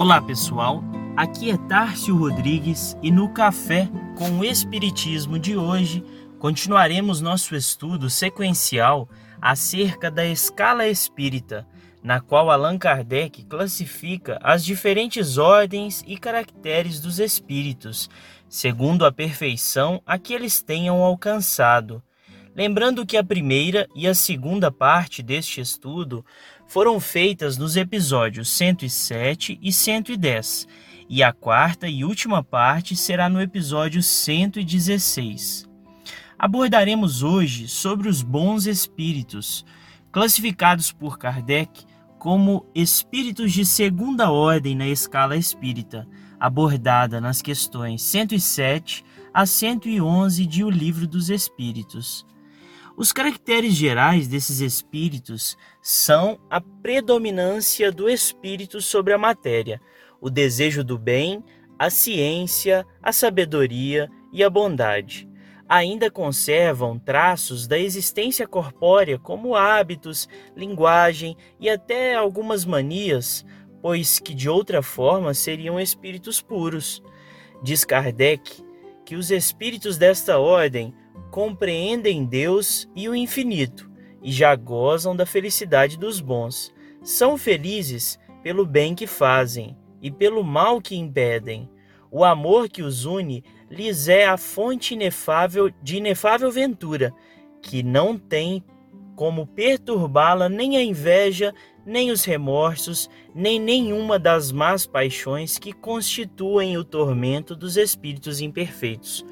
Olá pessoal, aqui é Tárcio Rodrigues e no Café com o Espiritismo de hoje continuaremos nosso estudo sequencial acerca da escala espírita, na qual Allan Kardec classifica as diferentes ordens e caracteres dos espíritos, segundo a perfeição a que eles tenham alcançado. Lembrando que a primeira e a segunda parte deste estudo foram feitas nos episódios 107 e 110, e a quarta e última parte será no episódio 116. Abordaremos hoje sobre os bons espíritos, classificados por Kardec como espíritos de segunda ordem na escala espírita, abordada nas questões 107 a 111 de O Livro dos Espíritos. Os caracteres gerais desses espíritos são a predominância do espírito sobre a matéria, o desejo do bem, a ciência, a sabedoria e a bondade. Ainda conservam traços da existência corpórea, como hábitos, linguagem e até algumas manias, pois que de outra forma seriam espíritos puros. Diz Kardec que os espíritos desta ordem compreendem Deus e o infinito e já gozam da felicidade dos bons. São felizes pelo bem que fazem e pelo mal que impedem. O amor que os une lhes é a fonte inefável de inefável ventura, que não tem como perturbá-la nem a inveja, nem os remorsos, nem nenhuma das más paixões que constituem o tormento dos espíritos imperfeitos.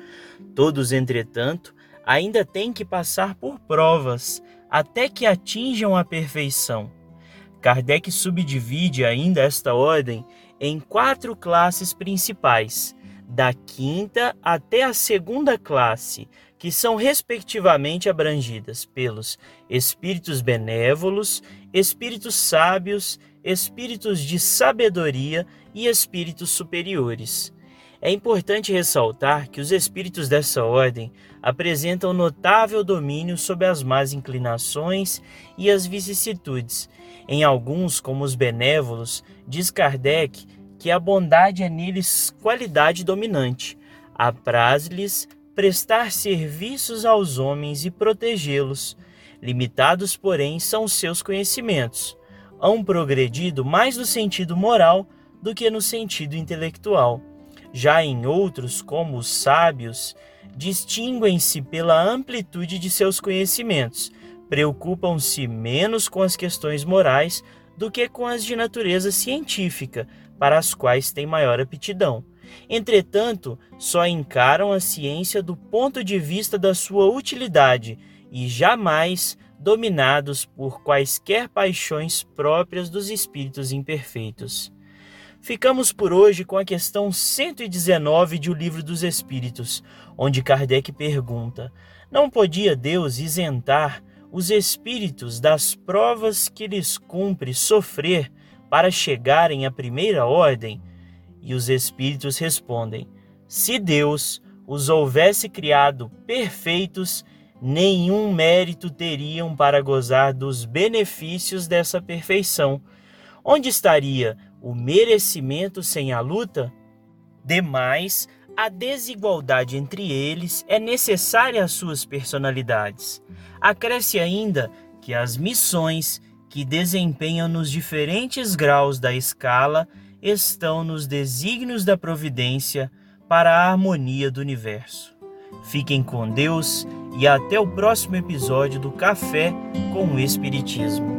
Todos, entretanto, ainda têm que passar por provas até que atinjam a perfeição. Kardec subdivide ainda esta ordem em quatro classes principais, da quinta até a segunda classe, que são respectivamente abrangidas pelos espíritos benévolos, espíritos sábios, espíritos de sabedoria e espíritos superiores. É importante ressaltar que os espíritos dessa ordem apresentam notável domínio sobre as más inclinações e as vicissitudes. Em alguns, como os benévolos, diz Kardec que a bondade é neles qualidade dominante. Apraz-lhes prestar serviços aos homens e protegê-los. Limitados, porém, são seus conhecimentos. Hão progredido mais no sentido moral do que no sentido intelectual já em outros, como os sábios, distinguem-se pela amplitude de seus conhecimentos, preocupam-se menos com as questões morais do que com as de natureza científica, para as quais têm maior aptidão. Entretanto, só encaram a ciência do ponto de vista da sua utilidade e jamais dominados por quaisquer paixões próprias dos espíritos imperfeitos. Ficamos por hoje com a questão 119 de O Livro dos Espíritos, onde Kardec pergunta: Não podia Deus isentar os espíritos das provas que lhes cumpre sofrer para chegarem à primeira ordem? E os espíritos respondem: Se Deus os houvesse criado perfeitos, nenhum mérito teriam para gozar dos benefícios dessa perfeição. Onde estaria o merecimento sem a luta? Demais, a desigualdade entre eles é necessária às suas personalidades. Acresce ainda que as missões que desempenham nos diferentes graus da escala estão nos desígnios da providência para a harmonia do universo. Fiquem com Deus e até o próximo episódio do Café com o Espiritismo.